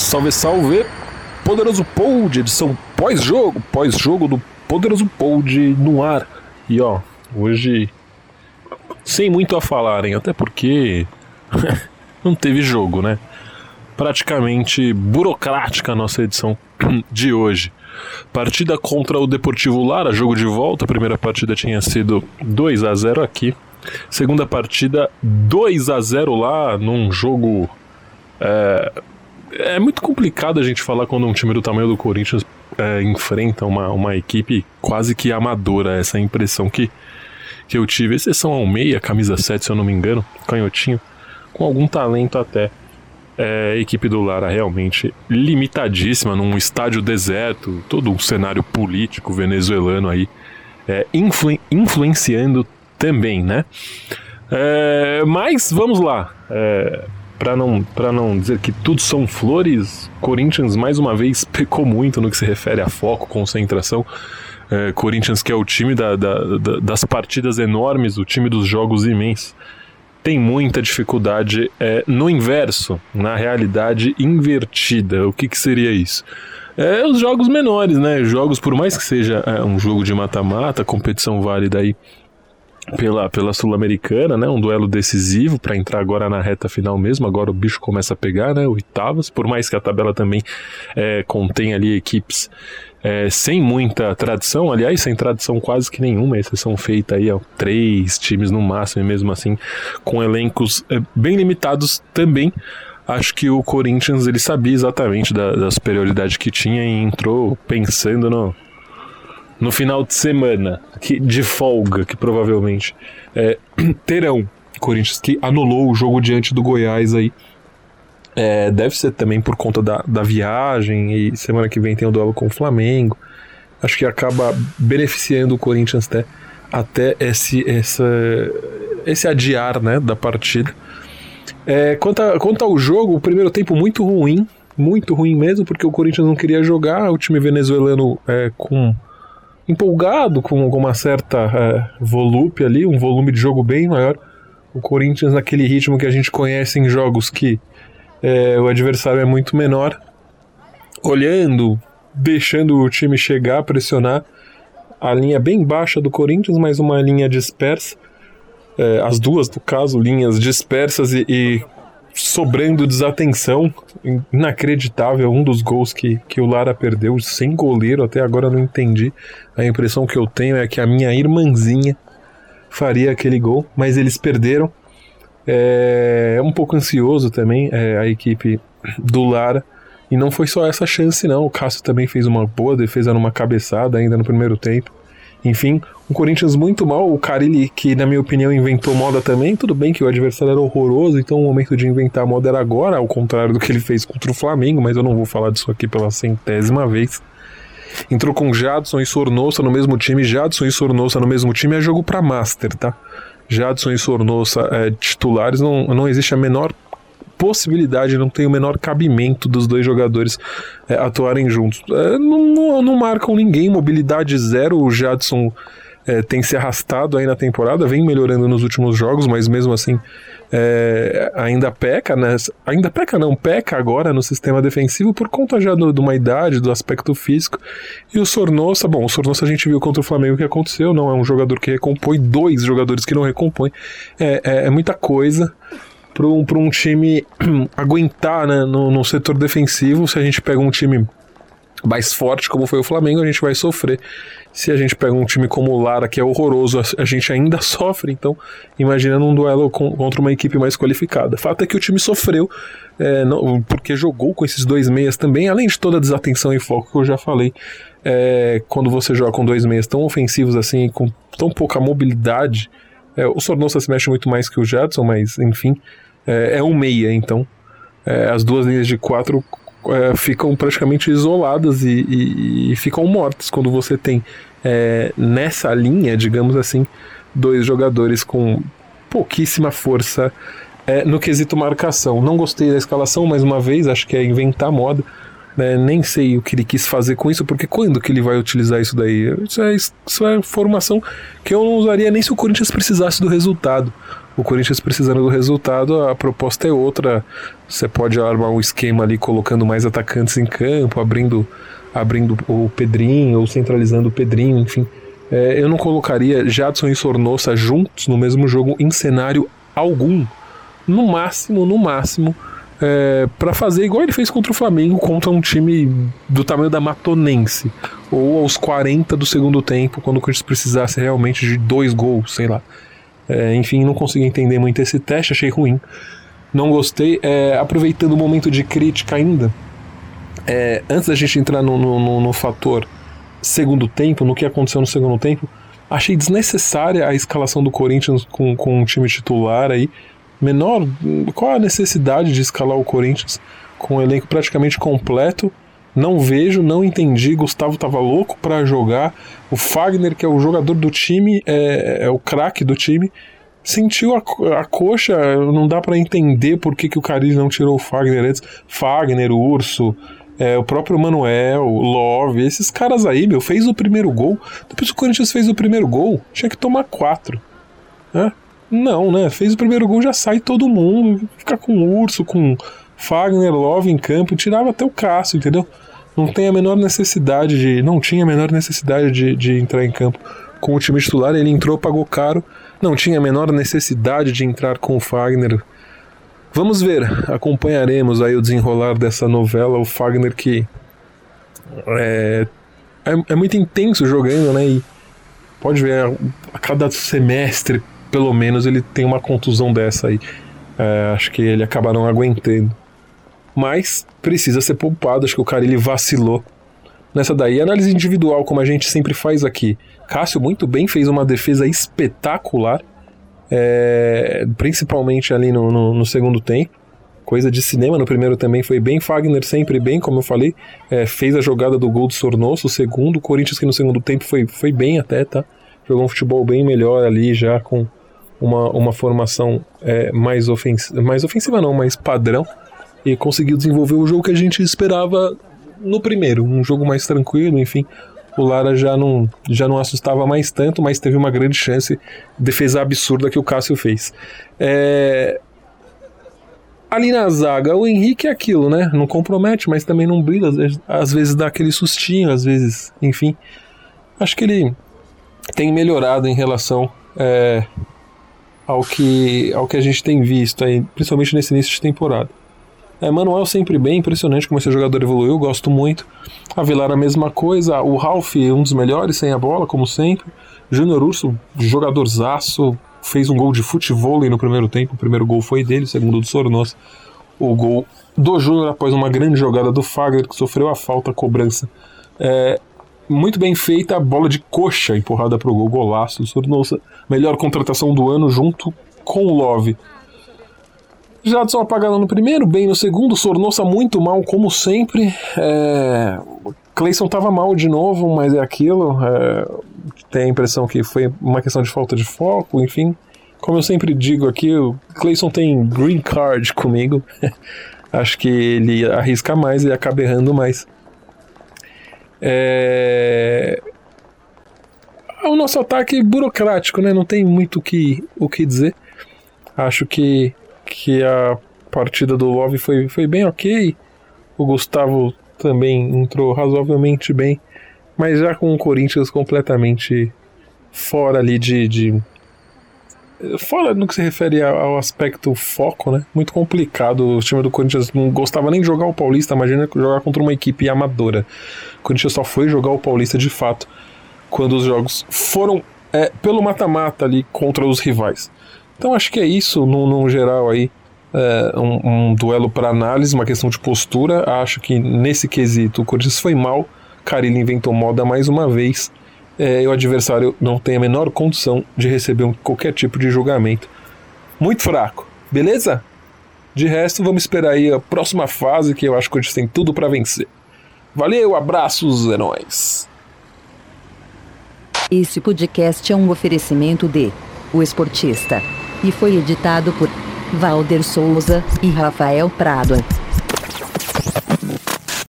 Salve, salve! Poderoso Pod, edição pós-jogo, pós-jogo do Poderoso Pod no ar. E ó, hoje sem muito a falarem, até porque não teve jogo, né? Praticamente burocrática a nossa edição de hoje. Partida contra o Deportivo Lara, jogo de volta. A primeira partida tinha sido 2 a 0 aqui. Segunda partida 2 a 0 lá, num jogo é, é muito complicado a gente falar quando um time do tamanho do Corinthians é, enfrenta uma, uma equipe quase que amadora. Essa é impressão que, que eu tive. Exceção ao meia, camisa 7, se eu não me engano, canhotinho, com algum talento até. É, a equipe do Lara realmente limitadíssima, num estádio deserto, todo um cenário político venezuelano aí, é, influ influenciando também, né? É, mas vamos lá. É, para não, não dizer que tudo são flores, Corinthians mais uma vez pecou muito no que se refere a foco, concentração. É, Corinthians, que é o time da, da, da, das partidas enormes, o time dos jogos imensos, tem muita dificuldade é, no inverso, na realidade invertida. O que, que seria isso? É, os jogos menores, né? Jogos, por mais que seja é, um jogo de mata-mata, competição válida aí pela, pela Sul-Americana, né? Um duelo decisivo para entrar agora na reta final mesmo. Agora o bicho começa a pegar, né? Oitavas, por mais que a tabela também é, contém ali equipes é, sem muita tradição, aliás, sem tradição quase que nenhuma, exceção feita aí, ó, três times no máximo, e mesmo assim com elencos é, bem limitados também. Acho que o Corinthians ele sabia exatamente da, da superioridade que tinha e entrou pensando no, no final de semana, que, de folga, que provavelmente é, terão. Corinthians que anulou o jogo diante do Goiás aí. É, deve ser também por conta da, da viagem e semana que vem tem o duelo com o Flamengo. Acho que acaba beneficiando o Corinthians até, até esse, essa, esse adiar né, da partida. É, quanto, a, quanto ao jogo, o primeiro tempo muito ruim, muito ruim mesmo, porque o Corinthians não queria jogar, o time venezuelano é, com empolgado com, com uma certa é, volúpia ali, um volume de jogo bem maior. O Corinthians naquele ritmo que a gente conhece em jogos que é, o adversário é muito menor, olhando, deixando o time chegar, pressionar. A linha bem baixa do Corinthians, mas uma linha dispersa. É, as duas, no caso, linhas dispersas e, e sobrando desatenção inacreditável. Um dos gols que, que o Lara perdeu sem goleiro, até agora não entendi. A impressão que eu tenho é que a minha irmãzinha faria aquele gol, mas eles perderam. É, é um pouco ansioso também é, a equipe do Lara. E não foi só essa chance, não. O Cássio também fez uma boa defesa numa cabeçada ainda no primeiro tempo. Enfim, um Corinthians muito mal. O Carilli, que na minha opinião inventou moda também. Tudo bem que o adversário era horroroso, então o momento de inventar moda era agora, ao contrário do que ele fez contra o Flamengo, mas eu não vou falar disso aqui pela centésima vez. Entrou com Jadson e Sornosa no mesmo time. Jadson e Sornosa no mesmo time é jogo para Master, tá? Jadson e Sornosa é, titulares, não, não existe a menor possibilidade, não tem o menor cabimento dos dois jogadores é, atuarem juntos. É, não, não, não, marcam ninguém, mobilidade zero. O Jadson é, tem se arrastado aí na temporada, vem melhorando nos últimos jogos, mas mesmo assim é, ainda peca, né? Ainda peca, não, peca agora no sistema defensivo por conta já do, de uma idade, do aspecto físico. E o Sornosa, bom, o Sornosa a gente viu contra o Flamengo o que aconteceu, não é um jogador que recompõe, dois jogadores que não recompõem, é, é, é muita coisa para um, um time aguentar né, no, no setor defensivo. Se a gente pega um time mais forte, como foi o Flamengo, a gente vai sofrer. Se a gente pega um time como o Lara, que é horroroso, a gente ainda sofre. Então, imaginando um duelo contra uma equipe mais qualificada. Fato é que o time sofreu, é, não, porque jogou com esses dois meias também, além de toda a desatenção e foco que eu já falei. É, quando você joga com dois meias tão ofensivos assim, com tão pouca mobilidade, é, o Sornosa se mexe muito mais que o Jadson, mas enfim, é, é um meia, então é, as duas linhas de quatro é, ficam praticamente isoladas e, e, e, ficam mortas quando você tem é, nessa linha, digamos assim, dois jogadores com pouquíssima força é, no quesito marcação. Não gostei da escalação, mais uma vez, acho que é inventar moda. Né? Nem sei o que ele quis fazer com isso, porque quando que ele vai utilizar isso daí? Isso é, isso é formação que eu não usaria nem se o Corinthians precisasse do resultado. O Corinthians precisando do resultado, a proposta é outra. Você pode armar um esquema ali colocando mais atacantes em campo, abrindo, abrindo o Pedrinho ou centralizando o Pedrinho, enfim. É, eu não colocaria Jadson e Sornosa juntos no mesmo jogo em cenário algum. No máximo, no máximo, é, para fazer igual ele fez contra o Flamengo, contra um time do tamanho da Matonense. Ou aos 40 do segundo tempo, quando o Corinthians precisasse realmente de dois gols, sei lá. É, enfim, não consegui entender muito esse teste, achei ruim. Não gostei. É, aproveitando o momento de crítica ainda, é, antes da gente entrar no, no, no, fator segundo tempo, no que aconteceu no segundo tempo, achei desnecessária a escalação do Corinthians com, com um time titular aí. Menor. Qual a necessidade de escalar o Corinthians com um elenco praticamente completo? Não vejo, não entendi. Gustavo tava louco para jogar. O Fagner, que é o jogador do time, é, é o craque do time, sentiu a, a coxa. Não dá para entender por que, que o Carilli não tirou o Fagner antes. Fagner, o Urso, é, o próprio Manuel, Love, esses caras aí, meu, fez o primeiro gol. Depois o Corinthians fez o primeiro gol, tinha que tomar quatro. Né? Não, né? Fez o primeiro gol, já sai todo mundo. Fica com o Urso, com Fagner, Love em campo, tirava até o Cássio, entendeu? Não tem a menor necessidade de. Não tinha a menor necessidade de, de entrar em campo com o time titular. Ele entrou, pagou caro. Não tinha a menor necessidade de entrar com o Fagner. Vamos ver, acompanharemos aí o desenrolar dessa novela. O Fagner que é, é, é muito intenso jogando, né? E pode ver, a cada semestre, pelo menos, ele tem uma contusão dessa aí. É, acho que ele acaba não aguentando mas precisa ser poupado. Acho que o cara ele vacilou nessa daí. Análise individual, como a gente sempre faz aqui. Cássio muito bem, fez uma defesa espetacular, é, principalmente ali no, no, no, segundo tempo. Coisa de cinema, no primeiro também foi bem. Fagner sempre bem, como eu falei, é, fez a jogada do gol do Sornoso, o segundo. O Corinthians que no segundo tempo foi, foi bem até, tá? Jogou um futebol bem melhor ali, já com uma, uma formação é, mais, ofensiva, mais ofensiva não, mais padrão e conseguiu desenvolver o jogo que a gente esperava no primeiro, um jogo mais tranquilo, enfim. O Lara já não, já não assustava mais tanto, mas teve uma grande chance, defesa absurda que o Cássio fez. É... Ali na zaga, o Henrique é aquilo, né? Não compromete, mas também não brilha. Às vezes, dá aquele sustinho, às vezes, enfim. Acho que ele tem melhorado em relação é, ao, que, ao que a gente tem visto, aí, principalmente nesse início de temporada. É, Manuel sempre bem, impressionante como esse jogador evoluiu, gosto muito. A Vilar a mesma coisa, o Ralph um dos melhores sem a bola, como sempre. Júnior Urso, jogadorzaço, fez um gol de futebol no primeiro tempo, o primeiro gol foi dele, o segundo do Sornosa. O gol do Júnior após uma grande jogada do Fagner, que sofreu a falta, a cobrança. É, muito bem feita a bola de coxa empurrada para o gol, golaço do Sornosa. Melhor contratação do ano junto com o Love. Jadson apagado no primeiro, bem no segundo, Sornosa muito mal, como sempre. É... Clayson estava mal de novo, mas é aquilo. É... Tem a impressão que foi uma questão de falta de foco, enfim. Como eu sempre digo aqui, o Clayson tem green card comigo. Acho que ele arrisca mais e acaba errando mais. É... O nosso ataque burocrático, né? Não tem muito que, o que dizer. Acho que que a partida do Love foi, foi bem ok. O Gustavo também entrou razoavelmente bem, mas já com o Corinthians completamente fora ali de, de fora no que se refere ao aspecto foco, né? Muito complicado. O time do Corinthians não gostava nem de jogar o Paulista, imagina jogar contra uma equipe amadora. O Corinthians só foi jogar o Paulista de fato quando os jogos foram é, pelo mata-mata ali contra os rivais. Então acho que é isso, no, no geral aí. É, um, um, duelo para análise, uma questão de postura. Acho que nesse quesito o Corinthians foi mal. Carilli inventou moda mais uma vez. É, e o adversário não tem a menor condição de receber um, qualquer tipo de julgamento. Muito fraco, beleza? De resto, vamos esperar aí a próxima fase que eu acho que o Corinthians tem tudo para vencer. Valeu, abraços, heróis. Esse podcast é um oferecimento de O Esportista e foi editado por Valder Souza e Rafael Prado.